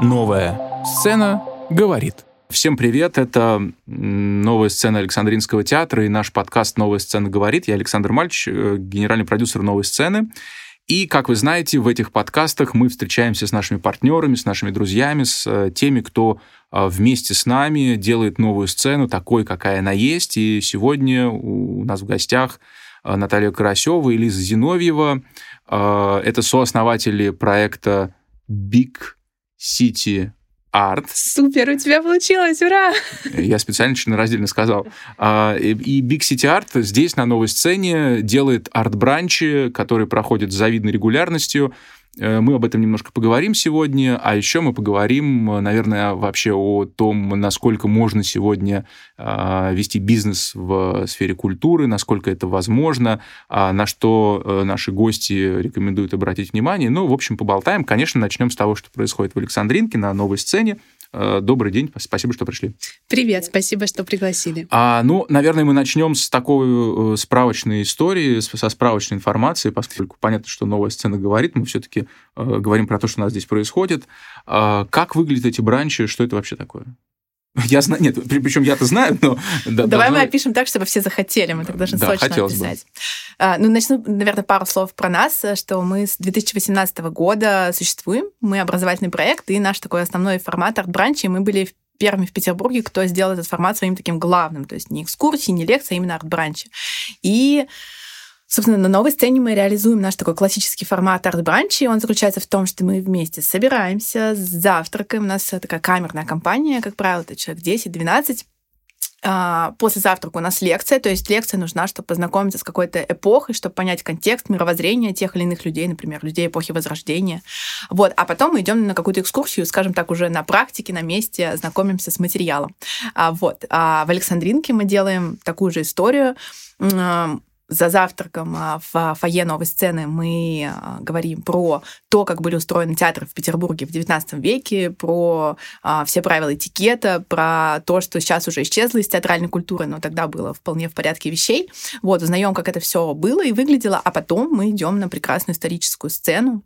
Новая сцена говорит. Всем привет, это новая сцена Александринского театра и наш подкаст «Новая сцена говорит». Я Александр Мальч, э, генеральный продюсер «Новой сцены». И, как вы знаете, в этих подкастах мы встречаемся с нашими партнерами, с нашими друзьями, с э, теми, кто э, вместе с нами делает новую сцену такой, какая она есть. И сегодня у нас в гостях Наталья Карасева и Лиза Зиновьева. Это сооснователи проекта Big City Art. Супер, у тебя получилось, ура! Я специально раздельно сказал. А, и Big City Art здесь, на новой сцене, делает арт-бранчи, которые проходят с завидной регулярностью. Э, мы об этом немножко поговорим сегодня, а еще мы поговорим, наверное, вообще о том, насколько можно сегодня а, вести бизнес в сфере культуры, насколько это возможно, а, на что э, наши гости рекомендуют обратить внимание. Ну, в общем, поболтаем. Конечно, начнем с того, что происходит в Александринке на новой сцене. Э, добрый день, спасибо, что пришли. Привет, спасибо, что пригласили. А, ну, наверное, мы начнем с такой э, справочной истории, со справочной информации, поскольку понятно, что новая сцена говорит, мы все-таки э, говорим про то, что у нас здесь происходит. А, как выглядят эти бранчи, что это вообще такое? Я знаю, нет, причем я-то знаю, но... Да, Давай должно... мы опишем так, чтобы все захотели, мы так должны да, срочно описать. Бы. А, ну, начну, наверное, пару слов про нас, что мы с 2018 года существуем, мы образовательный проект, и наш такой основной формат арт-бранчи, мы были первыми в Петербурге, кто сделал этот формат своим таким главным, то есть не экскурсии, не лекции, а именно арт-бранчи. И Собственно, на новой сцене мы реализуем наш такой классический формат арт-бранчи. Он заключается в том, что мы вместе собираемся, завтракаем. У нас такая камерная компания, как правило, это человек 10-12. А, после завтрака у нас лекция, то есть лекция нужна, чтобы познакомиться с какой-то эпохой, чтобы понять контекст мировоззрения тех или иных людей, например, людей эпохи Возрождения. Вот. А потом мы идем на какую-то экскурсию, скажем так, уже на практике, на месте, знакомимся с материалом. А, вот. А в Александринке мы делаем такую же историю за завтраком а, в фойе новой сцены мы а, говорим про то, как были устроены театры в Петербурге в XIX веке, про а, все правила этикета, про то, что сейчас уже исчезло из театральной культуры, но тогда было вполне в порядке вещей. Вот, узнаем, как это все было и выглядело, а потом мы идем на прекрасную историческую сцену,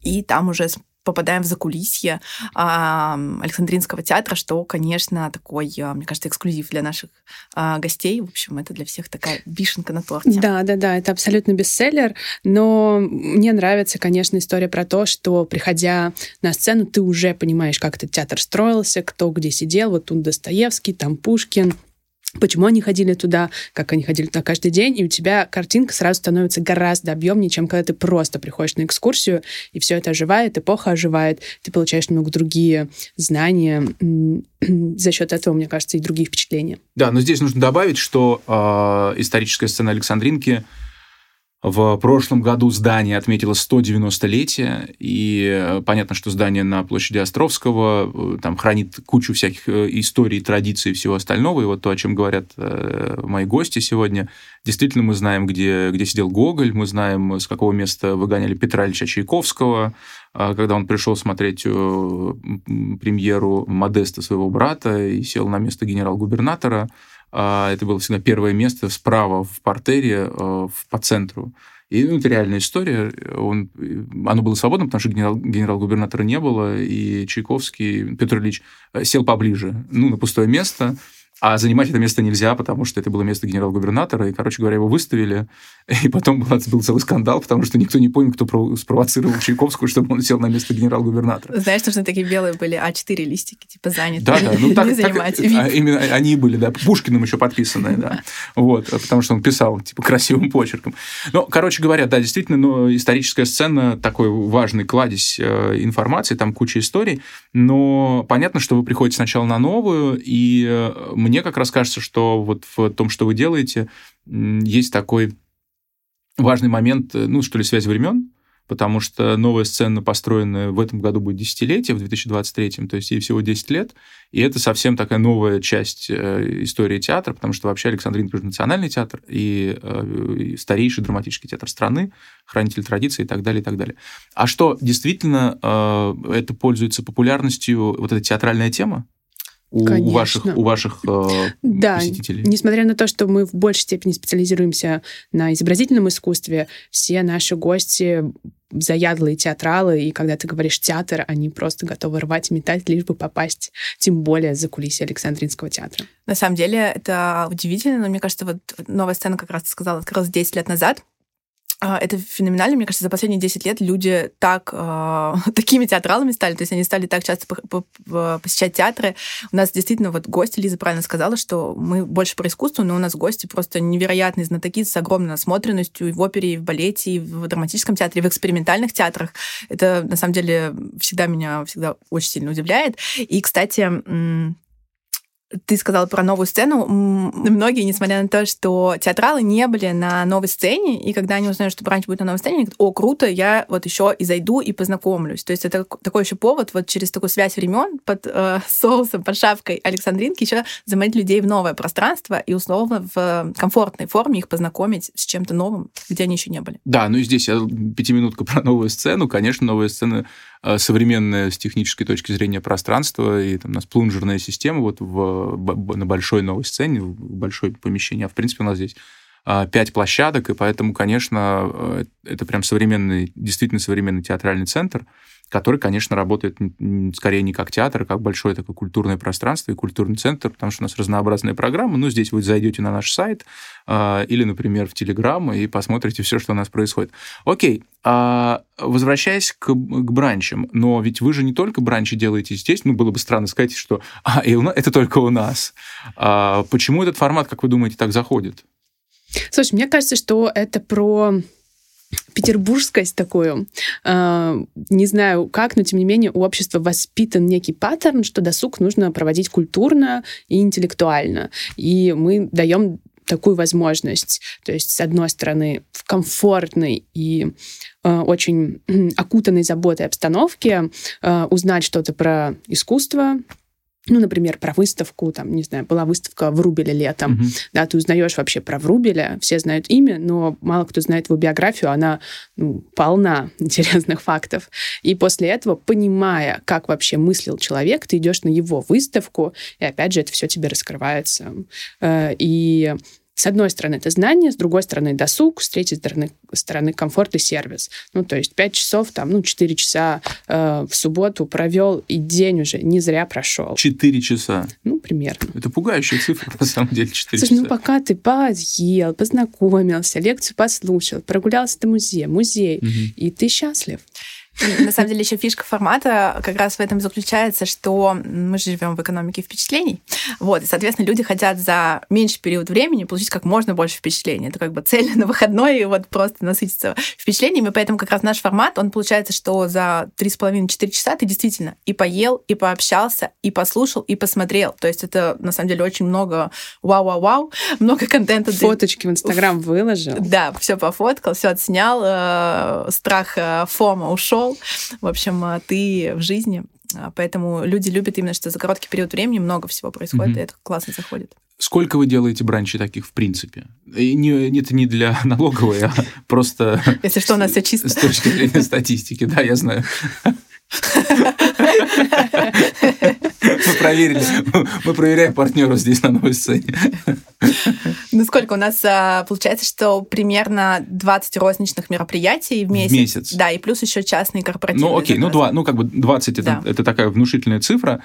и там уже попадаем в закулисье Александринского театра, что, конечно, такой, а, мне кажется, эксклюзив для наших а, гостей. В общем, это для всех такая вишенка на торте. Да, да, да, это абсолютно бестселлер, но мне нравится, конечно, история про то, что, приходя на сцену, ты уже понимаешь, как этот театр строился, кто где сидел. Вот тут Достоевский, там Пушкин, почему они ходили туда, как они ходили туда каждый день, и у тебя картинка сразу становится гораздо объемнее, чем когда ты просто приходишь на экскурсию, и все это оживает, эпоха оживает, ты получаешь немного другие знания за счет этого, мне кажется, и другие впечатления. Да, но здесь нужно добавить, что э, историческая сцена Александринки в прошлом году здание отметило 190-летие, и э, понятно, что здание на площади Островского э, там хранит кучу всяких э, историй, традиций и всего остального. И вот то, о чем говорят мои гости сегодня, действительно мы знаем, где, где сидел Гоголь, мы знаем, с какого места выгоняли Петра Ильича Чайковского, когда он пришел смотреть премьеру Модеста своего брата и сел на место генерал-губернатора. А, это было всегда первое место справа в портере э, по центру. И ну, это реальная история. Он, оно было свободно, потому что генерал, генерал-губернатора не было, и Чайковский, Петр Ильич, э, сел поближе, ну, на пустое место, а занимать это место нельзя, потому что это было место генерал-губернатора, и, короче говоря, его выставили. И потом был, был целый скандал, потому что никто не понял, кто спровоцировал Чайковскую, чтобы он сел на место генерал-губернатора. Знаешь, нужны такие белые были А4 листики, типа заняты. Да, да, ну так, не так а, именно они были, да, Пушкиным еще подписанные, да. Вот, потому что он писал, типа, красивым почерком. Ну, короче говоря, да, действительно, но историческая сцена такой важный кладезь э, информации, там куча историй, но понятно, что вы приходите сначала на новую, и э, мне как раз кажется, что вот в том, что вы делаете, есть такой важный момент, э, ну, что ли, связь времен, потому что новая сцена, построенная в этом году будет десятилетие, в 2023, то есть ей всего 10 лет, и это совсем такая новая часть э, истории театра, потому что вообще Александрин национальный театр и, э, и старейший драматический театр страны, хранитель традиций и так далее, и так далее. А что, действительно, это пользуется популярностью, вот эта театральная тема? У Конечно. ваших, у ваших э, да, посетителей? Несмотря на то, что мы в большей степени специализируемся на изобразительном искусстве, все наши гости заядлые театралы, и когда ты говоришь театр, они просто готовы рвать и метать, лишь бы попасть, тем более за кулисы Александринского театра. На самом деле это удивительно, но мне кажется, вот новая сцена, как раз ты сказала, открылась 10 лет назад, это феноменально. Мне кажется, за последние 10 лет люди так, э, такими театралами стали, то есть они стали так часто посещать театры. У нас действительно вот гости, Лиза правильно сказала, что мы больше про искусство, но у нас гости просто невероятные знатоки с огромной насмотренностью и в опере, и в балете, и в драматическом театре, и в экспериментальных театрах. Это, на самом деле, всегда меня всегда очень сильно удивляет. И, кстати, ты сказала про новую сцену. Многие, несмотря на то, что театралы не были на новой сцене, и когда они узнают, что бранч будет на новой сцене, они говорят, о, круто, я вот еще и зайду и познакомлюсь. То есть это такой еще повод вот через такую связь времен под э, соусом, под шапкой Александринки еще заманить людей в новое пространство и условно в комфортной форме их познакомить с чем-то новым, где они еще не были. Да, ну и здесь я пятиминутка про новую сцену. Конечно, новая сцена Э, современное с технической точки зрения пространство, и там у нас плунжерная система вот в, на большой новой сцене, в большое помещение. А в принципе у нас здесь а, пять площадок, и поэтому, конечно, э, это прям современный, действительно современный театральный центр который, конечно, работает скорее не как театр, а как большое такое культурное пространство и культурный центр, потому что у нас разнообразные программы. Ну, здесь вы зайдете на наш сайт э, или, например, в Телеграм и посмотрите все, что у нас происходит. Окей, а, возвращаясь к, к бранчам, но ведь вы же не только бранчи делаете здесь, ну, было бы странно сказать, что а, и у нас, это только у нас. А, почему этот формат, как вы думаете, так заходит? Слушай, мне кажется, что это про петербургскость такую. Э, не знаю как, но тем не менее у общества воспитан некий паттерн, что досуг нужно проводить культурно и интеллектуально. И мы даем такую возможность. То есть, с одной стороны, в комфортной и э, очень окутанной заботой обстановке э, узнать что-то про искусство, ну, например, про выставку, там, не знаю, была выставка в Рубеле летом, угу. да, ты узнаешь вообще про Врубеля, все знают имя, но мало кто знает его биографию, она ну, полна интересных фактов. И после этого, понимая, как вообще мыслил человек, ты идешь на его выставку, и опять же это все тебе раскрывается. Э, и с одной стороны, это знание, с другой стороны, досуг, с третьей стороны, стороны комфорт и сервис. Ну, то есть 5 часов, там, ну, 4 часа э, в субботу провел, и день уже не зря прошел. 4 часа? Ну, примерно. Это пугающая цифра, на самом деле, 4 Слушай, часа. ну, пока ты поел, познакомился, лекцию послушал, прогулялся до музея, музей, угу. и ты счастлив. На самом деле еще фишка формата как раз в этом заключается, что мы живем в экономике впечатлений. Вот, и, соответственно, люди хотят за меньший период времени получить как можно больше впечатлений. Это как бы цель на выходной, и вот просто насытиться впечатлениями. Поэтому как раз наш формат, он получается, что за 3,5-4 часа ты действительно и поел, и пообщался, и послушал, и посмотрел. То есть это, на самом деле, очень много вау-вау-вау, много контента. Фоточки в Инстаграм выложил. Да, все пофоткал, все отснял, э, страх э, Фома ушел, ушел. В общем, а, ты в жизни. А, поэтому люди любят именно, что за короткий период времени много всего происходит, mm-hmm. и это классно заходит. Сколько вы делаете бранчей таких в принципе? И не, это не для налоговой, а просто... Если что, у нас все чисто. С точки зрения статистики, да, я знаю. Мы проверили. Мы проверяем партнеров здесь на новой сцене. Ну сколько? У нас а, получается, что примерно 20 розничных мероприятий в месяц. В месяц. Да, и плюс еще частные корпоративные. Ну окей, ну, два, ну как бы 20 это, это такая внушительная цифра.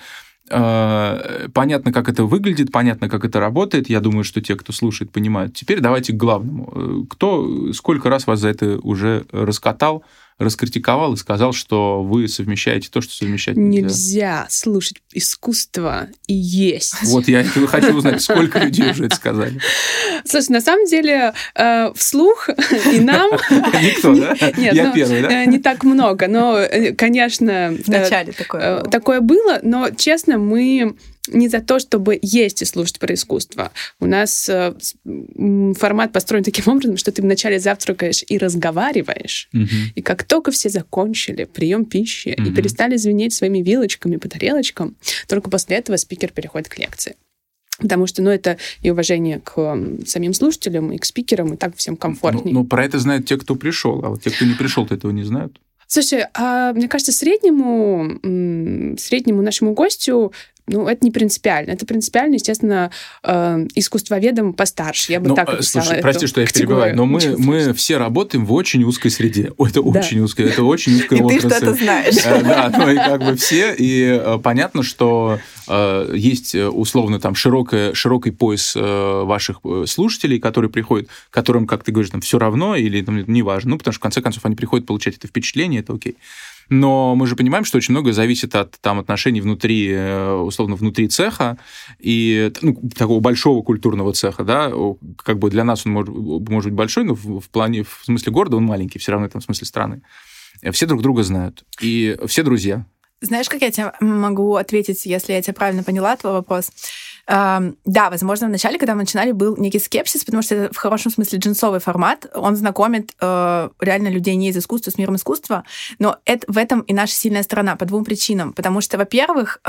А, понятно, как это выглядит, понятно, как это работает. Я думаю, что те, кто слушает, понимают. Теперь давайте к главному. Кто, сколько раз вас за это уже раскатал? Раскритиковал и сказал, что вы совмещаете то, что совмещать нельзя. Нельзя слушать искусство и есть. Вот я хочу узнать, сколько людей уже это сказали. Слушай, на самом деле э, вслух и нам... Никто, да? Нет, я ну, первый, да? Э, не так много, но, э, конечно... Вначале такое Такое было, но, честно, мы не за то, чтобы есть и слушать про искусство. У нас э, формат построен таким образом, что ты вначале завтракаешь и разговариваешь, угу. и как только все закончили прием пищи угу. и перестали звенеть своими вилочками по тарелочкам, только после этого спикер переходит к лекции. Потому что, ну, это и уважение к самим слушателям, и к спикерам, и так всем комфортнее. Ну, ну про это знают те, кто пришел, а вот те, кто не пришел, то этого не знают. Слушай, а мне кажется, среднему, среднему нашему гостю ну, это не принципиально. Это принципиально, естественно, э, искусствоведам постарше. Я бы ну, так э, описала Слушай, прости, что я перебиваю, но мы, мы все работаем в очень узкой среде. Это да. очень узкая, это очень узкая отрасль. И ты что-то знаешь. Э, да, ну и как бы все. И понятно, что есть условно там широкая, широкий пояс ваших слушателей, которые приходят, которым, как ты говоришь, там все равно или там, неважно. Ну, потому что, в конце концов, они приходят получать это впечатление, это окей. Но мы же понимаем, что очень многое зависит от там, отношений внутри, э, условно, внутри цеха и ну, такого большого культурного цеха, да, как бы для нас он может, может быть большой, но в, в плане, в смысле города он маленький, все равно там в смысле страны. Все друг друга знают, и все друзья. Знаешь, как я тебе могу ответить, если я тебя правильно поняла, твой вопрос? Да, возможно, в начале, когда мы начинали, был некий скепсис, потому что это в хорошем смысле джинсовый формат. Он знакомит э, реально людей не из искусства с миром искусства. Но это, в этом и наша сильная сторона по двум причинам. Потому что, во-первых,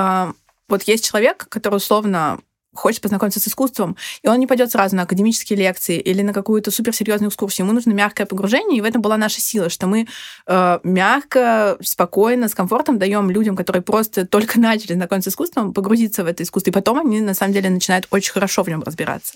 вот есть человек, который условно хочет познакомиться с искусством, и он не пойдет сразу на академические лекции или на какую-то суперсерьезную экскурсию. Ему нужно мягкое погружение, и в этом была наша сила, что мы э, мягко, спокойно, с комфортом даем людям, которые просто только начали знакомиться с искусством, погрузиться в это искусство, и потом они на самом деле начинают очень хорошо в нем разбираться.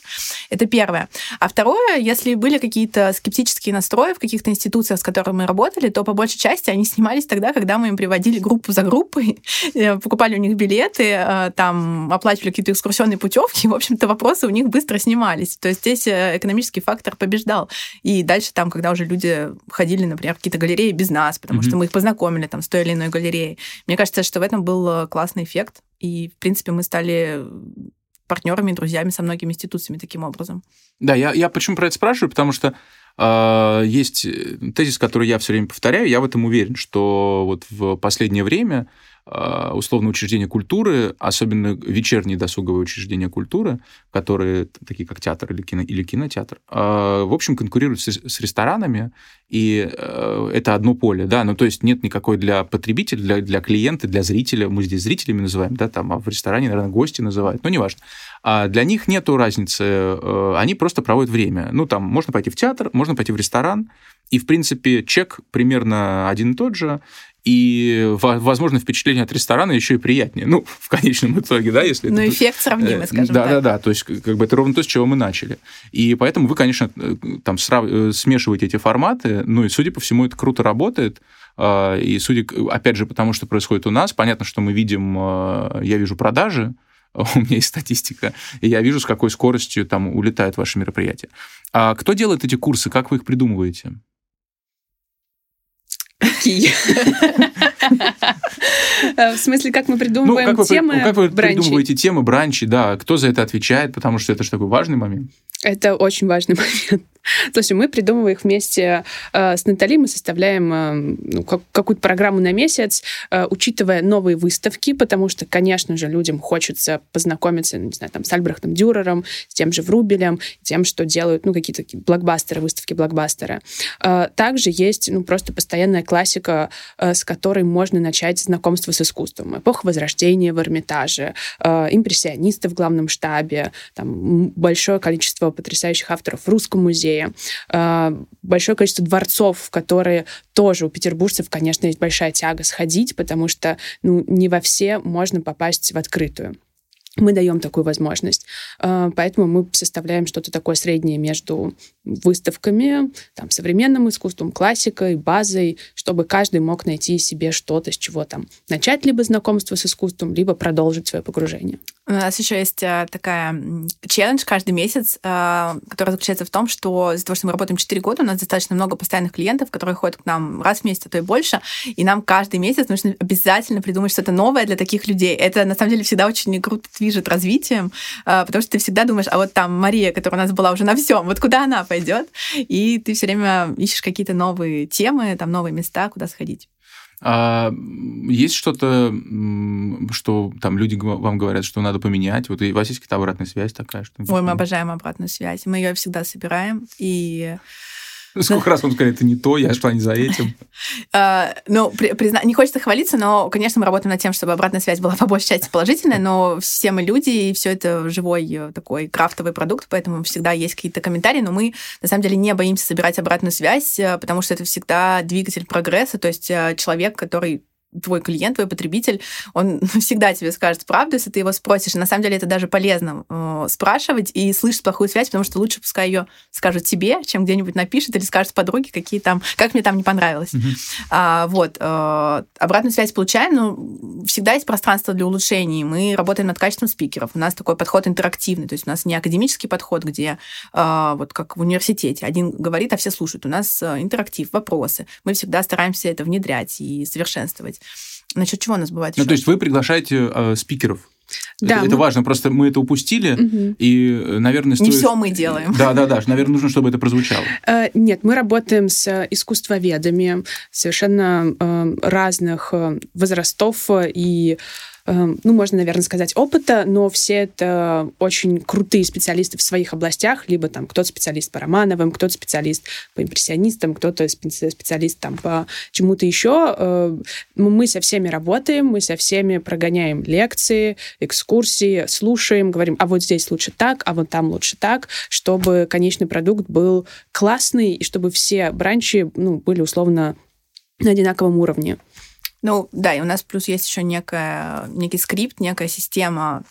Это первое. А второе, если были какие-то скептические настрои в каких-то институциях, с которыми мы работали, то по большей части они снимались тогда, когда мы им приводили группу за группой, э, покупали у них билеты, э, там оплачивали какие-то экскурсионные пути путевки, в общем-то, вопросы у них быстро снимались. То есть здесь э, экономический фактор побеждал. И дальше там, когда уже люди ходили, например, в какие-то галереи без нас, потому mm-hmm. что мы их познакомили там с той или иной галереей. Мне кажется, что в этом был э, классный эффект. И, в принципе, мы стали партнерами, друзьями со многими институциями таким образом. Да, я, я почему про это спрашиваю, потому что э, есть тезис, который я все время повторяю, я в этом уверен, что вот в последнее время Э, условно учреждения культуры, особенно вечерние досуговые учреждения культуры, которые такие как театр или, кино, или кинотеатр, э, в общем, конкурируют с, ресторанами, и э, это одно поле, да, ну то есть нет никакой для потребителя, для, для клиента, для зрителя, мы здесь зрителями называем, да, там, а в ресторане, наверное, гости называют, но неважно. А для них нету разницы, они просто проводят время. Ну, там, можно пойти в театр, можно пойти в ресторан, и, в принципе, чек примерно один и тот же, и, возможно, впечатление от ресторана еще и приятнее. Ну, в конечном итоге, да, если... Ну, эффект сравнимый, э, скажем да, так. Да-да-да, то есть как бы это ровно то, с чего мы начали. И поэтому вы, конечно, э, там срав... Э, смешиваете эти форматы, ну, и, судя по всему, это круто работает. А, и, судя, опять же, потому что происходит у нас, понятно, что мы видим, я вижу продажи, у меня есть статистика, и я вижу, с какой скоростью там улетают ваши мероприятия. А кто делает эти курсы, как вы их придумываете? Какие? В смысле, как мы придумываем ну, темы Как вы придумываете темы, бранчи, да, кто за это отвечает, потому что это же такой важный момент. Это очень важный момент. Есть мы придумываем их вместе э, с Натали, мы составляем э, ну, как, какую-то программу на месяц, э, учитывая новые выставки, потому что, конечно же, людям хочется познакомиться, не знаю, там, с Альбрехтом Дюрером, с тем же Врубелем, тем, что делают, ну, какие-то такие блокбастеры, выставки блокбастера. Э, также есть, ну, просто постоянная классика, с которой можно начать знакомство с искусством. Эпоха Возрождения в Эрмитаже, импрессионисты в главном штабе, там, большое количество потрясающих авторов в Русском музее, музея, а, большое количество дворцов, в которые тоже у петербуржцев, конечно, есть большая тяга сходить, потому что ну, не во все можно попасть в открытую мы даем такую возможность. А, поэтому мы составляем что-то такое среднее между выставками, там, современным искусством, классикой, базой, чтобы каждый мог найти себе что-то, с чего там начать либо знакомство с искусством, либо продолжить свое погружение. У нас еще есть а, такая челлендж каждый месяц, а, который заключается в том, что из-за того, что мы работаем 4 года, у нас достаточно много постоянных клиентов, которые ходят к нам раз в месяц, а то и больше, и нам каждый месяц нужно обязательно придумать что-то новое для таких людей. Это, на самом деле, всегда очень круто движет развитием, а, потому что ты всегда думаешь, а вот там Мария, которая у нас была уже на всем, вот куда она пойдет? И ты все время ищешь какие-то новые темы, там новые места, куда сходить. А есть что-то, что там люди вам говорят, что надо поменять? Вот у вас есть какая-то обратная связь такая? Что Ой, мы обожаем обратную связь. Мы ее всегда собираем. И Сколько раз вам сказали, это не то, я шла не за этим. А, ну, не хочется хвалиться, но, конечно, мы работаем над тем, чтобы обратная связь была по большей части положительная, но все мы люди, и все это живой э, такой крафтовый продукт, поэтому всегда есть какие-то комментарии, но мы, на самом деле, не боимся собирать обратную связь, э, потому что это всегда двигатель прогресса, то есть э, человек, который твой клиент, твой потребитель, он всегда тебе скажет правду, если ты его спросишь. И на самом деле это даже полезно э, спрашивать и слышать плохую связь, потому что лучше пускай ее скажут тебе, чем где-нибудь напишет или скажет подруге, какие там, как мне там не понравилось. Mm-hmm. А, вот. Э, обратную связь получаем, но всегда есть пространство для улучшений. Мы работаем над качеством спикеров. У нас такой подход интерактивный, то есть у нас не академический подход, где э, вот как в университете один говорит, а все слушают. У нас э, интерактив, вопросы. Мы всегда стараемся это внедрять и совершенствовать. Насчет чего у нас бывает Ну, то есть вы приглашаете э, спикеров? Да, это, мы... это важно, просто мы это упустили, угу. и, наверное, стоит... Не все мы делаем. Да, да, да, наверное, нужно, чтобы это прозвучало. Э, нет, мы работаем с искусствоведами совершенно э, разных э, возрастов и ну, можно, наверное, сказать, опыта, но все это очень крутые специалисты в своих областях, либо там кто-то специалист по Романовым, кто-то специалист по импрессионистам, кто-то специалист там по чему-то еще. Эм, мы со всеми работаем, мы со всеми прогоняем лекции, экскурсии, слушаем, говорим, а вот здесь лучше так, а вот там лучше так, чтобы конечный продукт был классный, и чтобы все бранчи ну, были условно на одинаковом уровне. Ну, да, и у нас плюс есть еще некая, некий скрипт, некая система,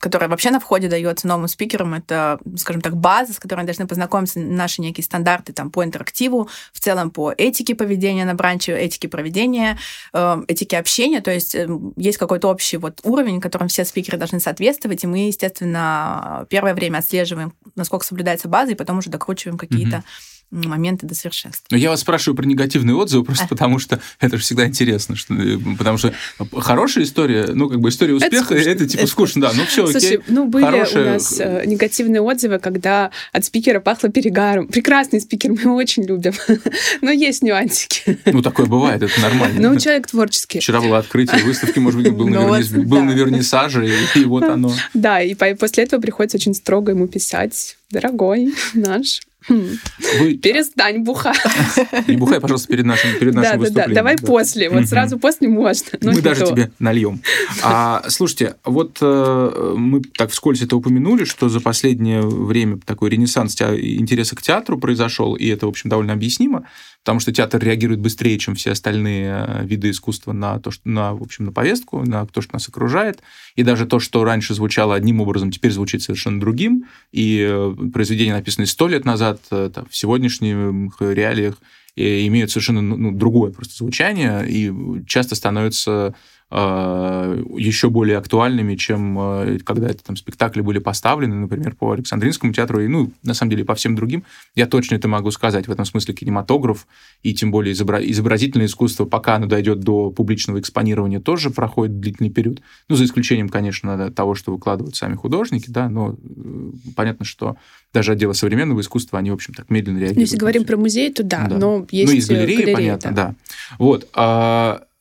которая вообще на входе дается новым спикерам, это, скажем так, база, с которой должны познакомиться, наши некие стандарты там, по интерактиву, в целом по этике поведения на бранче, этике проведения, э, этике общения, то есть э, есть какой-то общий вот уровень, которым все спикеры должны соответствовать, и мы, естественно, первое время отслеживаем, насколько соблюдается база, и потом уже докручиваем какие-то mm-hmm моменты до совершенства. Но я вас спрашиваю про негативные отзывы, просто а. потому что это же всегда интересно, что, э, потому что хорошая история, ну, как бы история успеха, это, это типа это скучно, да, ну все, Слушай, окей. ну, были хорошая... у нас э, негативные отзывы, когда от спикера пахло перегаром. Прекрасный спикер, мы его очень любим, но есть нюансики. Ну, такое бывает, это нормально. Ну, человек творческий. Вчера было открытие выставки, может быть, был, ну, на, верни... был на вернисаже, и вот оно. Да, и после этого приходится очень строго ему писать, дорогой наш, вы... Перестань бухать. Не бухай, пожалуйста, перед нашим, перед нашим да, выступлением. Да, да, давай да. после. Вот сразу после можно. Мы даже то. тебе нальем. А, слушайте, вот э, мы так вскользь это упомянули, что за последнее время такой ренессанс интереса к театру произошел, и это, в общем, довольно объяснимо потому что театр реагирует быстрее, чем все остальные э, виды искусства на то, что, на, в общем, на повестку, на то, что нас окружает. И даже то, что раньше звучало одним образом, теперь звучит совершенно другим. И э, произведения, написанные сто лет назад, э, там, в сегодняшних реалиях, имеют совершенно ну, ну, другое просто звучание и часто становятся еще более актуальными, чем э, когда это там спектакли были поставлены, например, по Александринскому театру, и, ну, на самом деле, по всем другим. Я точно это могу сказать. В этом смысле кинематограф и тем более изобразительное искусство, пока оно дойдет до публичного экспонирования, тоже проходит длительный период. Ну, за исключением, конечно, того, что выкладывают сами художники, да, но э, понятно, что даже отделы современного искусства, они, в общем, так медленно реагируют. Ну, если говорим про музей, то да, да. но есть Ну, из галереи, галереи понятно, да. да. Вот.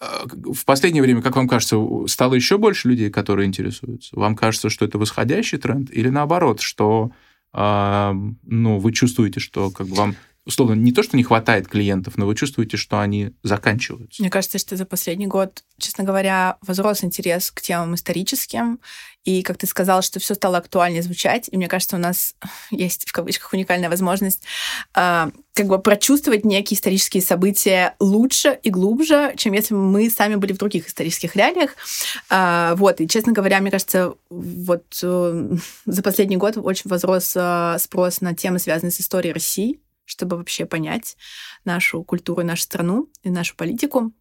А а, в последнее время, как вам кажется, стало еще больше людей, которые интересуются? Вам кажется, что это восходящий тренд или наоборот, что э, ну, вы чувствуете, что как бы вам условно, не то, что не хватает клиентов, но вы чувствуете, что они заканчиваются. Мне кажется, что за последний год, честно говоря, возрос интерес к темам историческим. И, как ты сказал, что все стало актуальнее звучать. И мне кажется, у нас есть, в кавычках, уникальная возможность э, как бы прочувствовать некие исторические события лучше и глубже, чем если бы мы сами были в других исторических реалиях. Э, вот. И, честно говоря, мне кажется, вот э, за последний год очень возрос э, спрос на темы, связанные с историей России чтобы вообще понять нашу культуру, нашу страну и нашу политику.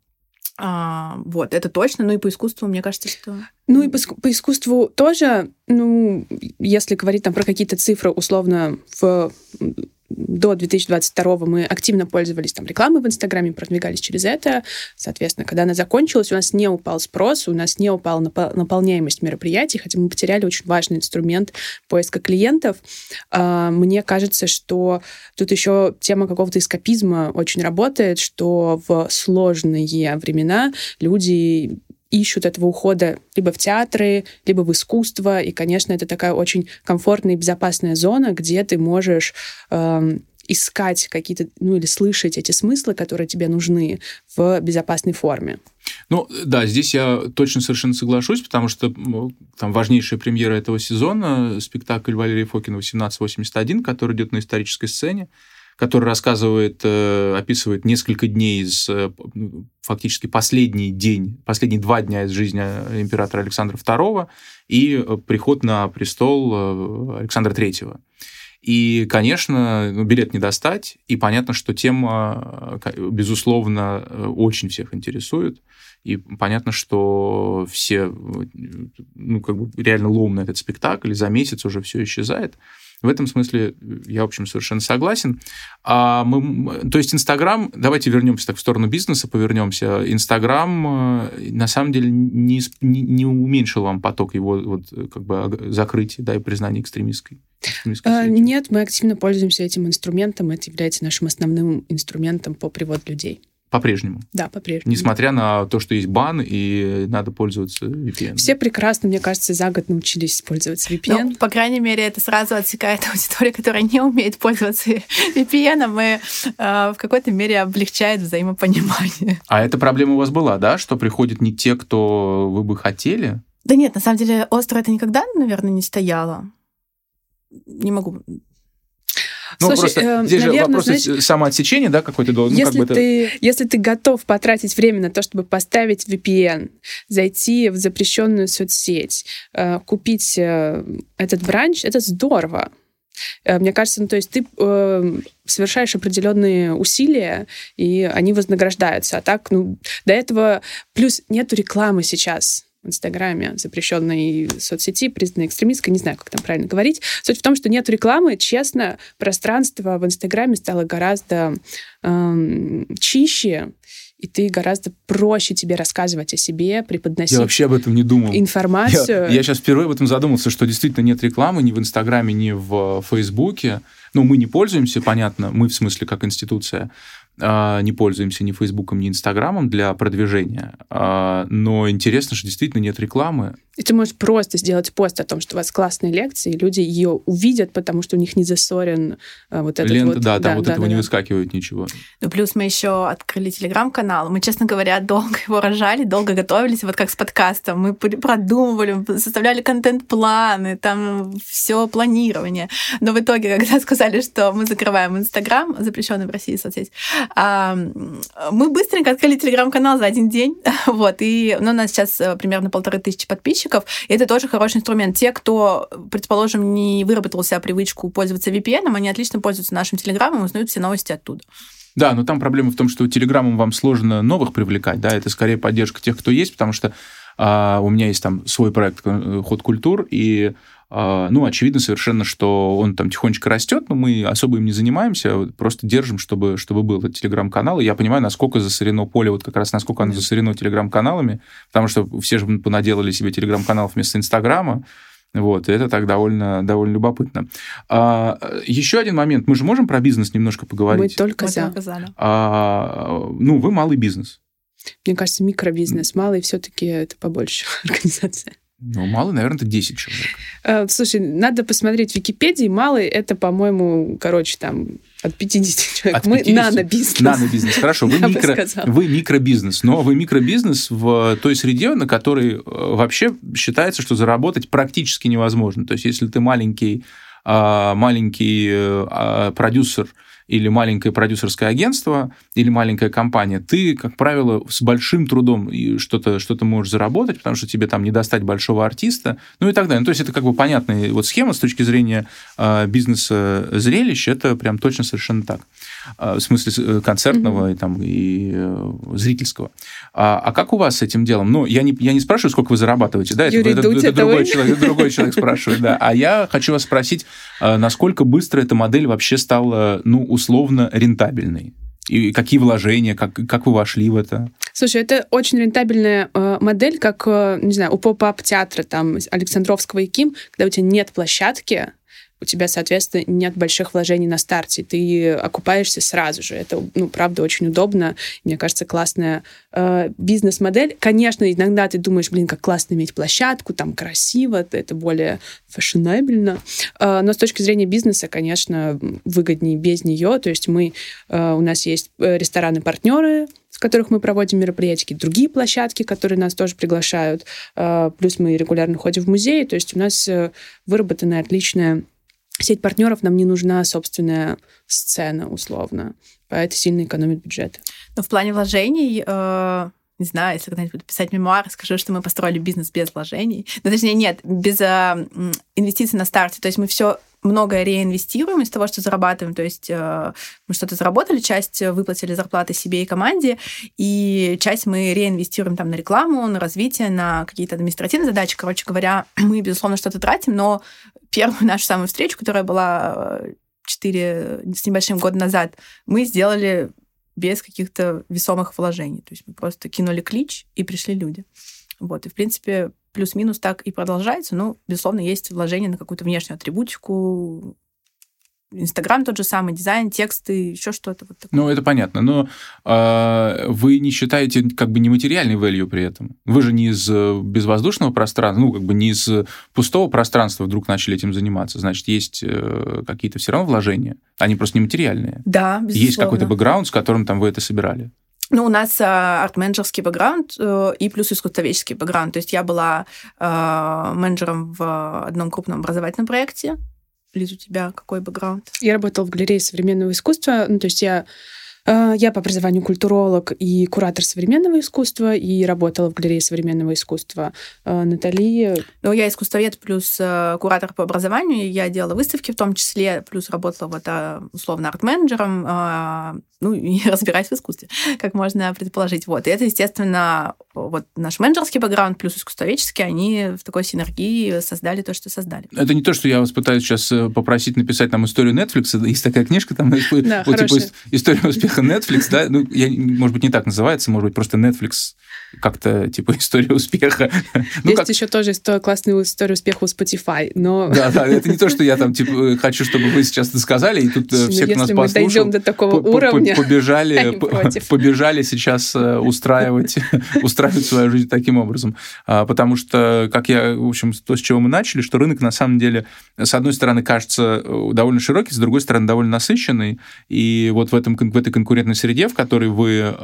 А, вот, это точно. Ну и по искусству, мне кажется, что... Ну и по, по искусству тоже, ну, если говорить там про какие-то цифры, условно, в до 2022 мы активно пользовались там рекламой в Инстаграме, продвигались через это. Соответственно, когда она закончилась, у нас не упал спрос, у нас не упала наполняемость мероприятий, хотя мы потеряли очень важный инструмент поиска клиентов. А, мне кажется, что тут еще тема какого-то эскапизма очень работает, что в сложные времена люди ищут этого ухода либо в театры, либо в искусство. И, конечно, это такая очень комфортная и безопасная зона, где ты можешь э, искать какие-то, ну или слышать эти смыслы, которые тебе нужны в безопасной форме. Ну, да, здесь я точно совершенно соглашусь, потому что там важнейшая премьера этого сезона, спектакль Валерии Фокина «1881», который идет на исторической сцене, который рассказывает, э, описывает несколько дней из э, ну, фактически последний день, последние два дня из жизни императора Александра II и приход на престол Александра III. И, конечно, ну, билет не достать, и понятно, что тема, безусловно, очень всех интересует. И понятно, что все ну, как бы реально лом на этот спектакль, и за месяц уже все исчезает. В этом смысле я, в общем, совершенно согласен. А мы, то есть Инстаграм, давайте вернемся так в сторону бизнеса, повернемся. Инстаграм э, на самом деле не, не, не уменьшил вам поток его вот как бы закрытия, да, и признания экстремистской. А, нет, мы активно пользуемся этим инструментом. Это является нашим основным инструментом по приводу людей. По-прежнему? Да, по-прежнему. Несмотря на то, что есть бан, и надо пользоваться VPN. Все прекрасно, мне кажется, за год научились пользоваться VPN. Ну, по крайней мере, это сразу отсекает аудиторию, которая не умеет пользоваться VPN, и э, в какой-то мере облегчает взаимопонимание. А эта проблема у вас была, да? Что приходят не те, кто вы бы хотели? Да нет, на самом деле остро это никогда, наверное, не стояло. Не могу ну, Слушай, просто э, здесь наверное, же вопрос знаешь, самоотсечения, да, какой-то должен. Если, ну, как бы ты, это... если ты готов потратить время на то, чтобы поставить VPN, зайти в запрещенную соцсеть, э, купить э, этот бранч, это здорово. Э, мне кажется, ну, то есть ты э, совершаешь определенные усилия, и они вознаграждаются. А так, ну, до этого... Плюс нету рекламы сейчас в Инстаграме, запрещенной соцсети, признанной экстремистской, не знаю, как там правильно говорить. Суть в том, что нет рекламы, честно, пространство в Инстаграме стало гораздо эм, чище, и ты гораздо проще тебе рассказывать о себе, преподносить Я вообще об этом не думал. информацию. Я, я сейчас впервые об этом задумался, что действительно нет рекламы ни в Инстаграме, ни в Фейсбуке. Ну, мы не пользуемся, понятно, мы в смысле как институция, не пользуемся ни Фейсбуком, ни Инстаграмом для продвижения. А, но интересно, что действительно нет рекламы. И ты можешь просто сделать пост о том, что у вас классные лекции, и люди ее увидят, потому что у них не засорен а, вот этот Лента, вот... да, там да, вот да, этого да, не да. выскакивает ничего. Ну, плюс мы еще открыли телеграм-канал. Мы, честно говоря, долго его рожали, долго готовились, вот как с подкастом. Мы продумывали, составляли контент-планы, там все планирование. Но в итоге, когда сказали, что мы закрываем Инстаграм, запрещенный в России соцсеть, мы быстренько открыли телеграм-канал за один день. Вот, и ну, у нас сейчас э, примерно полторы тысячи подписчиков. И это тоже хороший инструмент. Те, кто, предположим, не выработал себя привычку пользоваться VPN, они отлично пользуются нашим телеграмом и узнают все новости оттуда. Да, но там проблема в том, что телеграммом вам сложно новых привлекать, да, это скорее поддержка тех, кто есть, потому что а, у меня есть там свой проект э, «Ход культур», и ну, очевидно совершенно, что он там тихонечко растет, но мы особо им не занимаемся, просто держим, чтобы, чтобы был этот телеграм-канал. И я понимаю, насколько засорено поле, вот как раз насколько оно засорено телеграм-каналами, потому что все же понаделали себе телеграм-канал вместо Инстаграма. Вот, это так довольно, довольно любопытно. А, еще один момент. Мы же можем про бизнес немножко поговорить? Мы только за. А, ну, вы малый бизнес. Мне кажется, микробизнес. Малый все-таки это побольше организация. Ну, малый, наверное, это 10 человек. Э, слушай, надо посмотреть в Википедии. Малый это, по-моему, короче, там от 50 человек. От 50? Мы нанобизнес. Нанобизнес, хорошо. Вы, микро, вы микробизнес, но вы микробизнес в той среде, на которой э, вообще считается, что заработать практически невозможно. То есть, если ты маленький, а, маленький э, а, продюсер, или маленькое продюсерское агентство, или маленькая компания, ты, как правило, с большим трудом что-то что можешь заработать, потому что тебе там не достать большого артиста, ну и так далее. Ну, то есть это как бы понятная вот схема с точки зрения э, бизнеса зрелищ, это прям точно совершенно так. Э, в смысле э, концертного mm-hmm. и, там, и э, зрительского. А, а как у вас с этим делом? Ну, я не, я не спрашиваю, сколько вы зарабатываете, да, Юрий это, Дудь, это, это, другой, человек, другой человек спрашивает, да. А я хочу вас спросить, насколько быстро эта модель вообще стала, ну, условно рентабельной? И какие вложения, как, как вы вошли в это? Слушай, это очень рентабельная э, модель, как, э, не знаю, у поп-ап театра там Александровского и Ким, когда у тебя нет площадки, у тебя, соответственно, нет больших вложений на старте, ты окупаешься сразу же. Это, ну, правда, очень удобно. Мне кажется, классная э, бизнес-модель. Конечно, иногда ты думаешь, блин, как классно иметь площадку, там красиво, это более фashionабельно. Э, но с точки зрения бизнеса, конечно, выгоднее без нее. То есть мы, э, у нас есть э, рестораны-партнеры, с которых мы проводим мероприятия, другие площадки, которые нас тоже приглашают. Э, плюс мы регулярно ходим в музей. То есть у нас э, выработанная отличная сеть партнеров, нам не нужна собственная сцена, условно. Это сильно экономит бюджет. Но в плане вложений э, не знаю, если когда-нибудь буду писать мемуары, скажу, что мы построили бизнес без вложений. Но точнее, нет, без э, инвестиций на старте. То есть мы все многое реинвестируем из того, что зарабатываем. То есть э, мы что-то заработали, часть выплатили зарплаты себе и команде, и часть мы реинвестируем там на рекламу, на развитие, на какие-то административные задачи. Короче говоря, мы, безусловно, что-то тратим, но первую нашу самую встречу, которая была 4 э, с небольшим года назад, мы сделали без каких-то весомых вложений. То есть мы просто кинули клич, и пришли люди. Вот. И, в принципе, плюс-минус так и продолжается. Но, безусловно, есть вложение на какую-то внешнюю атрибутику, Инстаграм тот же самый, дизайн, тексты, еще что-то вот такое. Ну, это понятно. Но э, вы не считаете как бы нематериальный value при этом? Вы же не из э, безвоздушного пространства, ну, как бы не из пустого пространства вдруг начали этим заниматься. Значит, есть э, какие-то все равно вложения. Они просто нематериальные. Да, безусловно. Есть какой-то бэкграунд, с которым там вы это собирали. Ну, у нас э, арт-менеджерский бэкграунд э, и плюс искусствоведческий бэкграунд. То есть я была э, менеджером в одном крупном образовательном проекте, Лиз, у тебя какой бэкграунд? Я работала в галерее современного искусства. Ну, то есть я я по образованию культуролог и куратор современного искусства, и работала в галерее современного искусства. А, Натали... Ну, я искусствовед плюс э, куратор по образованию. Я делала выставки в том числе, плюс работала вот а, условно арт-менеджером, ну, и разбираюсь в искусстве, как можно предположить. Вот. И это, естественно, вот наш менеджерский бэкграунд плюс искусствоведческий, они в такой синергии создали то, что создали. Это не то, что я вас пытаюсь сейчас э, попросить написать нам историю Netflix. Есть такая книжка, там, да, вот, типа, история успеха успеха Netflix, да, ну, я, может быть, не так называется, может быть, просто Netflix как-то, типа, история успеха. Ну, Есть как... еще тоже классная история успеха у Spotify, но... Да, да, это не то, что я там, типа, хочу, чтобы вы сейчас это сказали, и тут э, все, кто нас послушал... Дойдем до такого уровня, побежали, побежали сейчас э, устраивать, устраивать свою жизнь таким образом. А, потому что, как я, в общем, то, с чего мы начали, что рынок, на самом деле, с одной стороны, кажется э, довольно широкий, с другой стороны, довольно насыщенный, и вот в, этом, в этой конкурентной среде, в которой вы,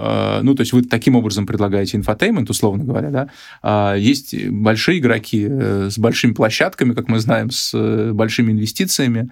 ну, то есть вы таким образом предлагаете infotainment, условно говоря, да, а, есть большие игроки э, с большими площадками, как мы знаем, с э, большими инвестициями,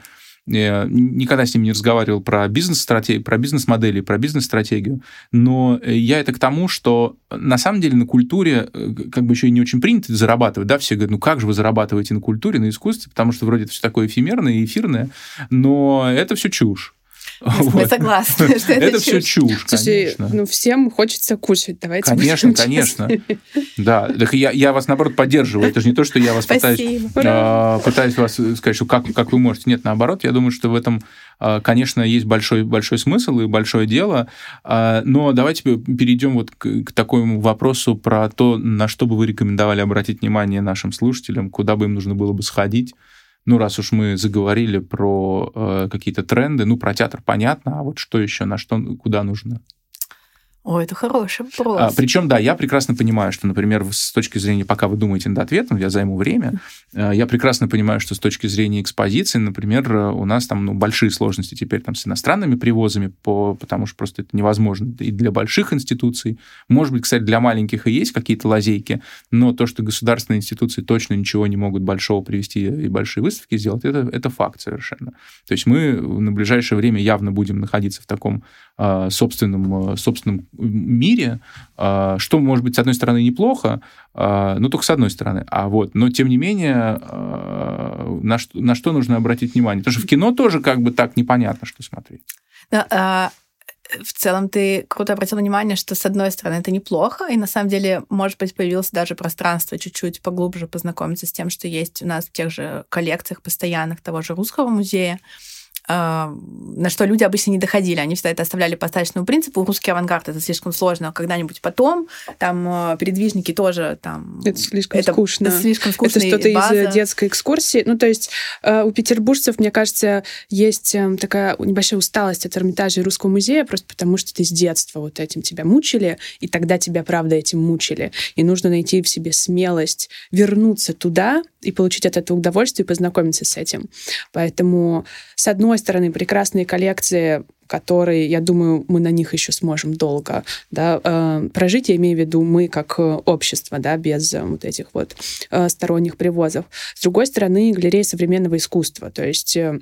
я никогда с ним не разговаривал про бизнес-стратегию, про бизнес-модели, про бизнес-стратегию, но я это к тому, что на самом деле на культуре как бы еще и не очень принято зарабатывать, да, все говорят, ну как же вы зарабатываете на культуре, на искусстве, потому что вроде это все такое эфемерное и эфирное, но это все чушь. Мы согласны, что это, это все чушь, конечно. ну всем хочется кушать, давайте Конечно, конечно. Да, так я, я вас, наоборот, поддерживаю. Это же не то, что я вас пытаюсь, э, пытаюсь вас сказать, что как, как вы можете. Нет, наоборот, я думаю, что в этом, э, конечно, есть большой, большой смысл и большое дело. Э, но давайте перейдем вот к, к такому вопросу про то, на что бы вы рекомендовали обратить внимание нашим слушателям, куда бы им нужно было бы сходить, ну, раз уж мы заговорили про э, какие-то тренды, ну, про театр понятно, а вот что еще, на что, куда нужно? О, это хороший вопрос. А, причем, да, я прекрасно понимаю, что, например, с точки зрения, пока вы думаете над ответом, я займу время, э, я прекрасно понимаю, что с точки зрения экспозиции, например, э, у нас там ну, большие сложности теперь там с иностранными привозами, по, потому что просто это невозможно и для больших институций. Может быть, кстати, для маленьких и есть какие-то лазейки, но то, что государственные институции точно ничего не могут большого привести и большие выставки сделать, это, это факт совершенно. То есть мы на ближайшее время явно будем находиться в таком э, собственном, э, собственном мире, а, что может быть, с одной стороны, неплохо, а, ну, только с одной стороны. А вот, но, тем не менее, а, на что, на что нужно обратить внимание? Потому что в кино тоже как бы так непонятно, что смотреть. Да, в целом ты круто обратил внимание, что с одной стороны это неплохо, и на самом деле, может быть, появилось даже пространство чуть-чуть поглубже познакомиться с тем, что есть у нас в тех же коллекциях постоянных того же русского музея. А, на что люди обычно не доходили. Они всегда это оставляли по остаточному принципу. Русский авангард это слишком сложно. Когда-нибудь потом, там а, передвижники тоже там... Это слишком это, скучно. Это слишком скучно. Это что-то из детской экскурсии. Ну, то есть а, у петербуржцев, мне кажется, есть эм, такая небольшая усталость от Эрмитажа и Русского музея, просто потому что ты с детства вот этим тебя мучили, и тогда тебя, правда, этим мучили. И нужно найти в себе смелость вернуться туда и получить от этого удовольствие и познакомиться с этим. Поэтому, с одной одной стороны, прекрасные коллекции, которые, я думаю, мы на них еще сможем долго да, э, прожить, я имею в виду мы как общество, да, без э, вот этих вот э, сторонних привозов. С другой стороны, галерея современного искусства, то есть э,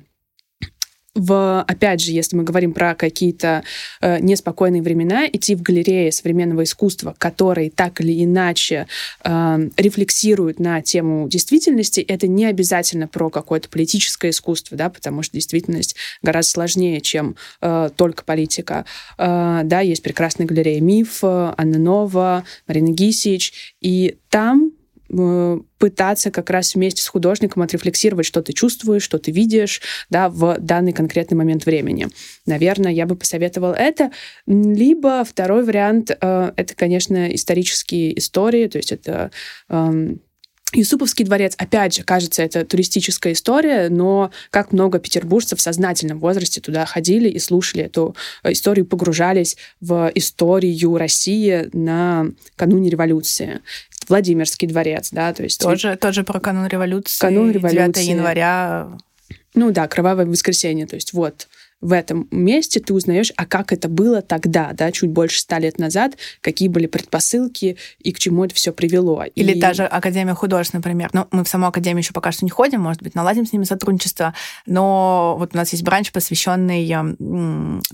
в, опять же, если мы говорим про какие-то э, неспокойные времена, идти в галереи современного искусства, которые так или иначе э, рефлексируют на тему действительности, это не обязательно про какое-то политическое искусство, да, потому что действительность гораздо сложнее, чем э, только политика. Э, да, есть прекрасная галерея «Миф», Анна Нова, Марина Гисич, и там Э, пытаться как раз вместе с художником отрефлексировать, что ты чувствуешь, что ты видишь, да, в данный конкретный момент времени. Наверное, я бы посоветовала это. Либо второй вариант э, это, конечно, исторические истории, то есть это эм, Юсуповский дворец, опять же, кажется, это туристическая история, но как много петербуржцев в сознательном возрасте туда ходили и слушали эту э, историю, погружались в историю России на кануне Владимирский дворец, да, то есть... Тоже, тоже про канун революции. Канун революции. 9 января. Ну да, кровавое воскресенье, то есть вот в этом месте ты узнаешь, а как это было тогда, да, чуть больше ста лет назад, какие были предпосылки и к чему это все привело. Или и... та же Академия художеств, например. Ну, мы в саму Академию еще пока что не ходим, может быть, наладим с ними сотрудничество, но вот у нас есть бранч, посвященный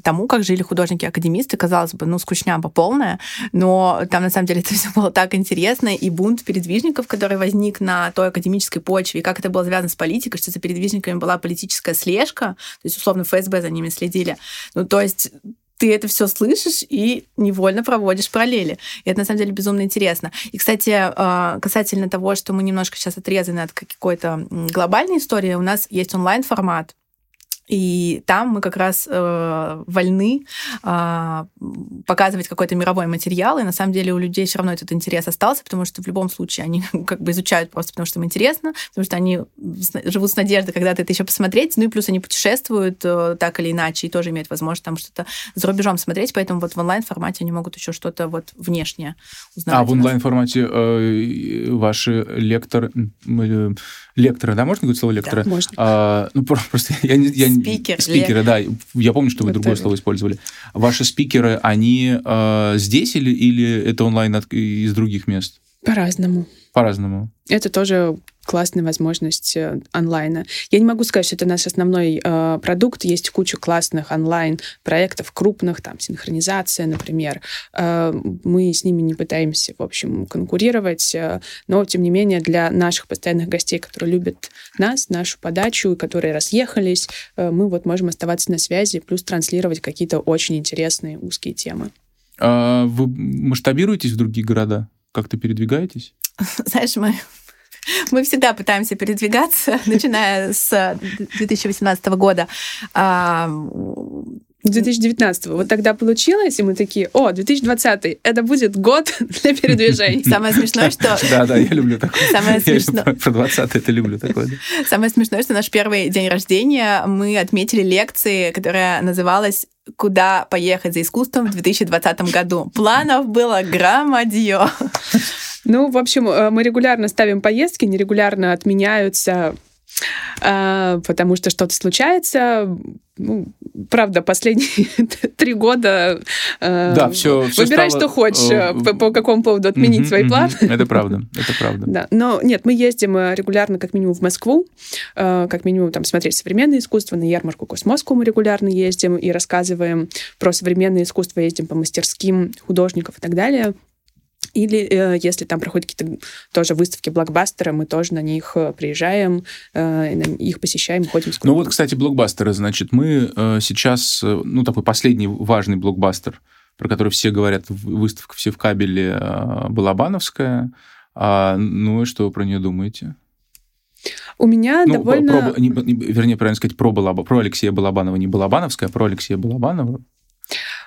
тому, как жили художники-академисты. Казалось бы, ну, скучняба полная, но там, на самом деле, это все было так интересно, и бунт передвижников, который возник на той академической почве, и как это было связано с политикой, что за передвижниками была политическая слежка, то есть, условно, ФСБ за ними следили. Ну, то есть ты это все слышишь и невольно проводишь параллели. И это на самом деле безумно интересно. И, кстати, а, касательно того, что мы немножко сейчас отрезаны от какой-то глобальной истории, у нас есть онлайн-формат, и там мы как раз э, вольны э, показывать какой-то мировой материал, и на самом деле у людей все равно этот интерес остался, потому что в любом случае они как бы изучают просто потому, что им интересно, потому что они живут с надеждой когда-то это еще посмотреть, ну и плюс они путешествуют э, так или иначе и тоже имеют возможность там что-то за рубежом смотреть, поэтому вот в онлайн-формате они могут еще что-то вот внешнее узнать. А в онлайн-формате э, ваши лекторы, э, лекторы, да, можно говорить слово лекторы? Да, можно. А, ну, просто я, я, Спикер. Спикеры, да. Я помню, что вы другое слово использовали. Ваши спикеры, они э, здесь или, или это онлайн от, из других мест? По-разному. По-разному. Это тоже классная возможность э, онлайна. Я не могу сказать, что это наш основной э, продукт. Есть куча классных онлайн-проектов, крупных, там, синхронизация, например. Э, мы с ними не пытаемся, в общем, конкурировать, э, но, тем не менее, для наших постоянных гостей, которые любят нас, нашу подачу, которые разъехались, э, мы вот можем оставаться на связи, плюс транслировать какие-то очень интересные узкие темы. А вы масштабируетесь в другие города? Как-то передвигаетесь? Знаешь, мы мы всегда пытаемся передвигаться, начиная с 2018 года. 2019 вот тогда получилось, и мы такие, о, 2020 это будет год для передвижений. Самое смешное, что... Да, да, я люблю такое. Самое смешное... Про 20 это люблю такое. Самое смешное, что наш первый день рождения мы отметили лекции, которая называлась куда поехать за искусством в 2020 году. Планов было громадье. Ну, в общем, э, мы регулярно ставим поездки, нерегулярно отменяются, э, потому что что-то случается. Ну, правда, последние три года э, да, все, все выбирай, стало... что хочешь, по, по какому поводу отменить свои планы. Это правда, это правда. Да, но нет, мы ездим регулярно как минимум в Москву, как минимум там смотреть современное искусство, на ярмарку Космоску мы регулярно ездим и рассказываем про современное искусство, ездим по мастерским художников и так далее. Или э, если там проходят какие-то тоже выставки блокбастера, мы тоже на них э, приезжаем, э, их посещаем, ходим. Ну вот, кстати, блокбастеры, значит, мы э, сейчас, э, ну такой последний важный блокбастер, про который все говорят, выставка «Все в кабеле» э, Балабановская. А, ну и что вы про нее думаете? У меня ну, довольно... Про, не, не, вернее, правильно сказать, про, Балаба, про Алексея Балабанова, не Балабановская, а про Алексея Балабанова.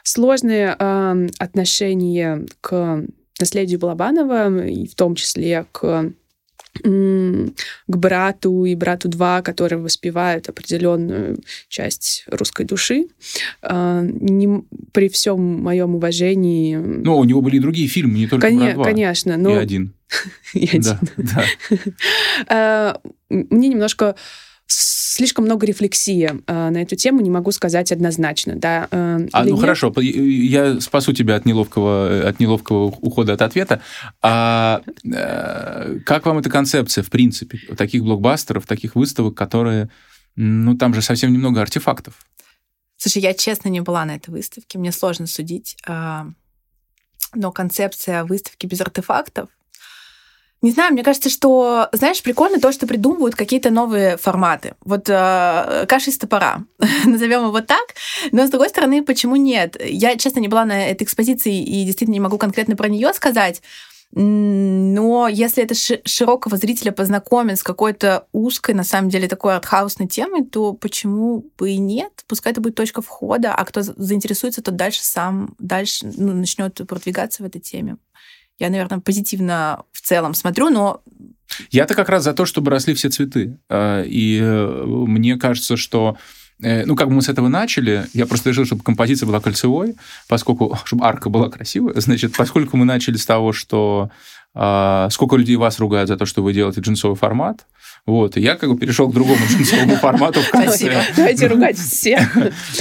Сложные э, отношения к наследию Балабанова, и в том числе к к брату и брату 2, которые воспевают определенную часть русской души. А, не, при всем моем уважении... Ну, у него были и другие фильмы, не только Кон- «Брат 2». Конечно. Но... И один. И один. Да, да. А, мне немножко слишком много рефлексии э, на эту тему, не могу сказать однозначно, да. Э, а, ну нет. хорошо, я спасу тебя от неловкого, от неловкого ухода от ответа. А э, как вам эта концепция, в принципе, таких блокбастеров, таких выставок, которые, ну, там же совсем немного артефактов? Слушай, я честно не была на этой выставке, мне сложно судить, а, но концепция выставки без артефактов не знаю, мне кажется, что, знаешь, прикольно то, что придумывают какие-то новые форматы. Вот э, каша из топора, назовем его так. Но, с другой стороны, почему нет? Я, честно, не была на этой экспозиции и действительно не могу конкретно про нее сказать. Но если это широкого зрителя познакомит с какой-то узкой, на самом деле, такой артхаусной темой, то почему бы и нет? Пускай это будет точка входа, а кто заинтересуется, тот дальше сам дальше ну, начнет продвигаться в этой теме. Я, наверное, позитивно в целом смотрю, но я-то как раз за то, чтобы росли все цветы. А, и э, мне кажется, что э, ну, как бы мы с этого начали, я просто решил, чтобы композиция была кольцевой, поскольку, чтобы арка была красивая, значит, поскольку мы начали с того, что а, сколько людей вас ругают за то, что вы делаете джинсовый формат, вот, и я как бы перешел к другому джинсовому формату в конце. Давайте ругать всех.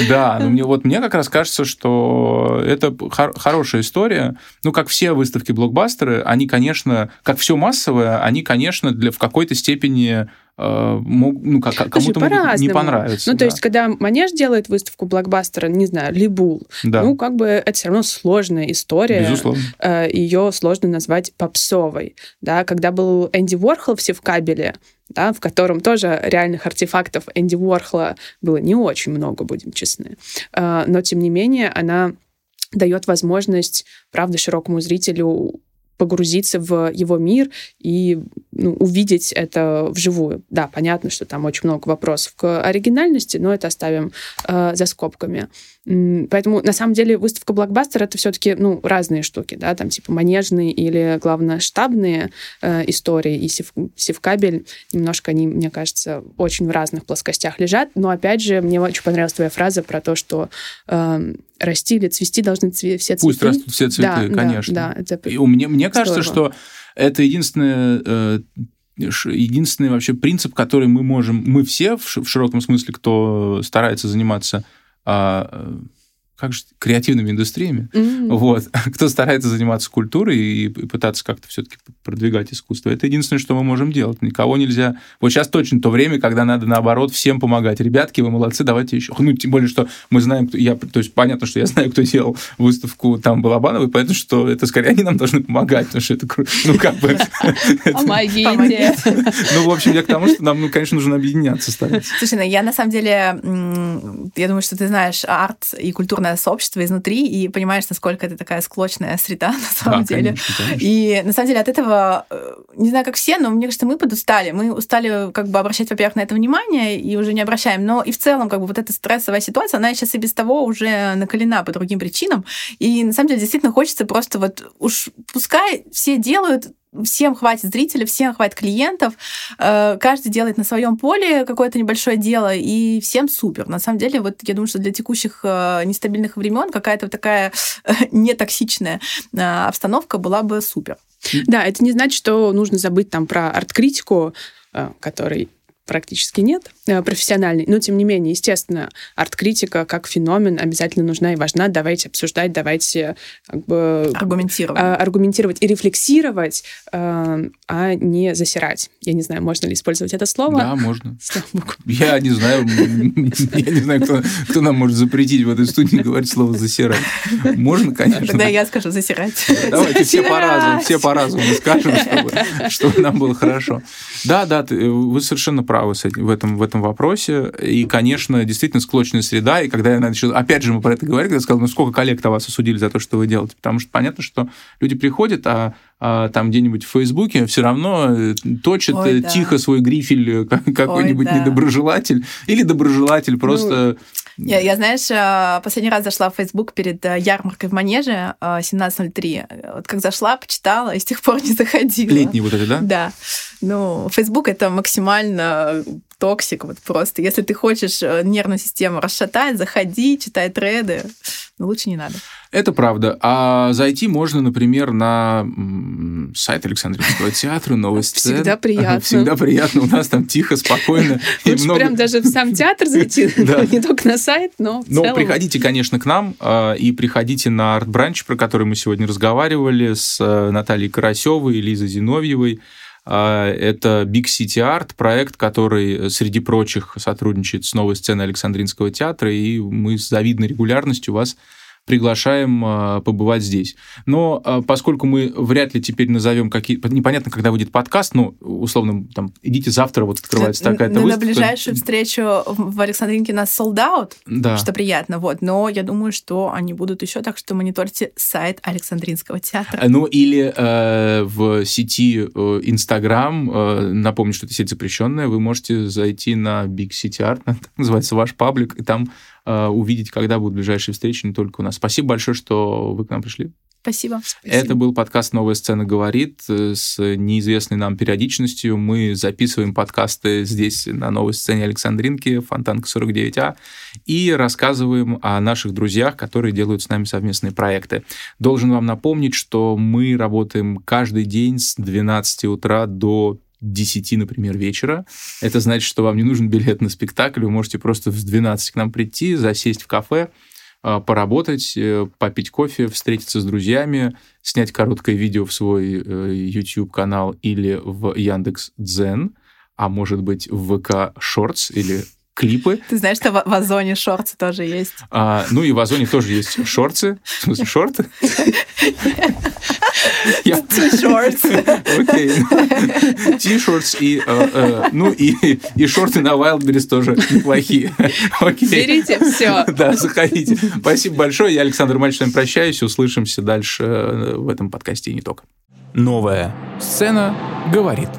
Да, ну мне вот мне как раз кажется, что это хорошая история. Ну, как все выставки блокбастеры, они, конечно, как все массовое, они, конечно, для в какой-то степени э, ну, кому-то могут не понравится. Ну, то есть, когда Манеж делает выставку блокбастера, не знаю, Либул, да. ну, как бы это все равно сложная история. Безусловно. Э, Ее сложно назвать попсовой. Да? Когда был Энди Уорхол в кабеле, да, в котором тоже реальных артефактов Энди Уорхола было не очень много, будем честны. А, но, тем не менее, она дает возможность, правда, широкому зрителю погрузиться в его мир и ну, увидеть это вживую. Да, понятно, что там очень много вопросов к оригинальности, но это оставим э, за скобками. Поэтому, на самом деле, выставка блокбастер — это все-таки ну, разные штуки, да, там типа манежные или, главное, штабные э, истории, и сев, севкабель, немножко они, мне кажется, очень в разных плоскостях лежат, но, опять же, мне очень понравилась твоя фраза про то, что э, расти или цвести должны цве- все цветы. Пусть растут все цветы, да, конечно. Да, да, это и у меня, мне кажется, что это единственное э, единственный вообще принцип, который мы можем, мы все в широком смысле, кто старается заниматься а, как же, креативными индустриями, mm-hmm. вот, кто старается заниматься культурой и, пытаться как-то все-таки продвигать искусство. Это единственное, что мы можем делать. Никого нельзя... Вот сейчас точно то время, когда надо, наоборот, всем помогать. Ребятки, вы молодцы, давайте еще. Ну, тем более, что мы знаем, кто... Я, то есть, понятно, что я знаю, кто делал выставку там Балабановой, поэтому что это скорее они нам должны помогать, потому что это... Ну, как бы... Помогите. Ну, в общем, я к тому, что нам, ну, конечно, нужно объединяться стараться. Слушай, ну, я на самом деле... Я думаю, что ты знаешь арт и культурное сообщество изнутри и понимаешь, насколько это такая склочная среда на самом да, деле. Конечно, конечно. И на самом деле от этого, э, не знаю, как все, но мне кажется, мы подустали. Мы устали как бы обращать, во-первых, на это внимание и уже не обращаем. Но и в целом как бы вот эта стрессовая ситуация, она сейчас и без того уже накалена по другим причинам. И на самом деле действительно хочется просто вот уж пускай все делают всем хватит зрителей, всем хватит клиентов, э, каждый делает на своем поле какое-то небольшое дело, и всем супер. На самом деле, вот я думаю, что для текущих э, нестабильных времен какая-то такая нетоксичная э, обстановка была бы супер. Да, это не значит, что нужно забыть там про арт-критику, который практически нет э, профессиональной, но тем не менее, естественно, арт-критика как феномен обязательно нужна и важна. Давайте обсуждать, давайте как бы аргументировать, а, аргументировать и рефлексировать, э, а не засирать. Я не знаю, можно ли использовать это слово. Да, можно. Я не знаю, я не знаю, кто, кто нам может запретить в этой студии говорить слово засирать. Можно, конечно. Тогда я скажу засирать. Давайте все по-разному, все по-разному скажем, чтобы, чтобы нам было хорошо. Да, да, вы совершенно правы в этом, в этом вопросе. И, конечно, действительно склочная среда. И когда я начал... Опять же, мы про это говорили, когда я сказал, ну сколько коллег-то вас осудили за то, что вы делаете? Потому что понятно, что люди приходят, а, а там где-нибудь в Фейсбуке все равно э, точит Ой, э, да. тихо свой грифель э, какой-нибудь Ой, да. недоброжелатель. Или доброжелатель просто... Ну, я, я, знаешь, последний раз зашла в Facebook перед ярмаркой в Манеже 17.03. Вот как зашла, почитала, и с тех пор не заходила. Летний вот это, да? Да. Ну, Facebook это максимально toxic, вот просто. Если ты хочешь э, нервную систему расшатать, заходи, читай треды. Но лучше не надо. Это правда. А зайти можно, например, на сайт Александринского театра, сцен. Всегда приятно. Всегда приятно. У нас там тихо, спокойно. Лучше много... прям даже в сам театр зайти, не только на сайт, но Но приходите, конечно, к нам а, и приходите на арт-бранч, про который мы сегодня разговаривали с э, Натальей Карасевой и Лизой Зиновьевой. А, это Big City Art, проект, который, среди прочих, сотрудничает с новой сценой Александринского театра, и мы с завидной регулярностью вас приглашаем э, побывать здесь. Но э, поскольку мы вряд ли теперь назовем какие... Непонятно, когда выйдет подкаст, ну, условно, там, идите завтра, вот открывается такая-то выставка. На ближайшую встречу в Александринке нас sold out, да. что приятно, вот. Но я думаю, что они будут еще, так что мониторьте сайт Александринского театра. Э, ну, или э, в сети Инстаграм, э, напомню, что это сеть запрещенная, вы можете зайти на Big City Art, называется ваш паблик, и там Э, увидеть, когда будут ближайшие встречи, не только у нас. Спасибо большое, что вы к нам пришли. Спасибо. Это был подкаст «Новая сцена говорит» с неизвестной нам периодичностью. Мы записываем подкасты здесь, на новой сцене Александринки, Фонтанка 49А, и рассказываем о наших друзьях, которые делают с нами совместные проекты. Должен вам напомнить, что мы работаем каждый день с 12 утра до 10, например, вечера. Это значит, что вам не нужен билет на спектакль, вы можете просто в 12 к нам прийти, засесть в кафе, а, поработать, э, попить кофе, встретиться с друзьями, снять короткое видео в свой э, YouTube-канал или в Яндекс Дзен, а может быть в ВК Shorts или клипы. Ты знаешь, что в Озоне шорты тоже есть? А, ну и в Озоне тоже есть шорты. В смысле, шорты? T-shorts. Окей. T-shorts и, э, э, ну, и, и шорты на Wildberries тоже неплохие. Окей. Берите все. Да, заходите. Спасибо большое. Я Александр Мальчик с вами прощаюсь. Услышимся дальше э, в этом подкасте и не только. Новая сцена говорит.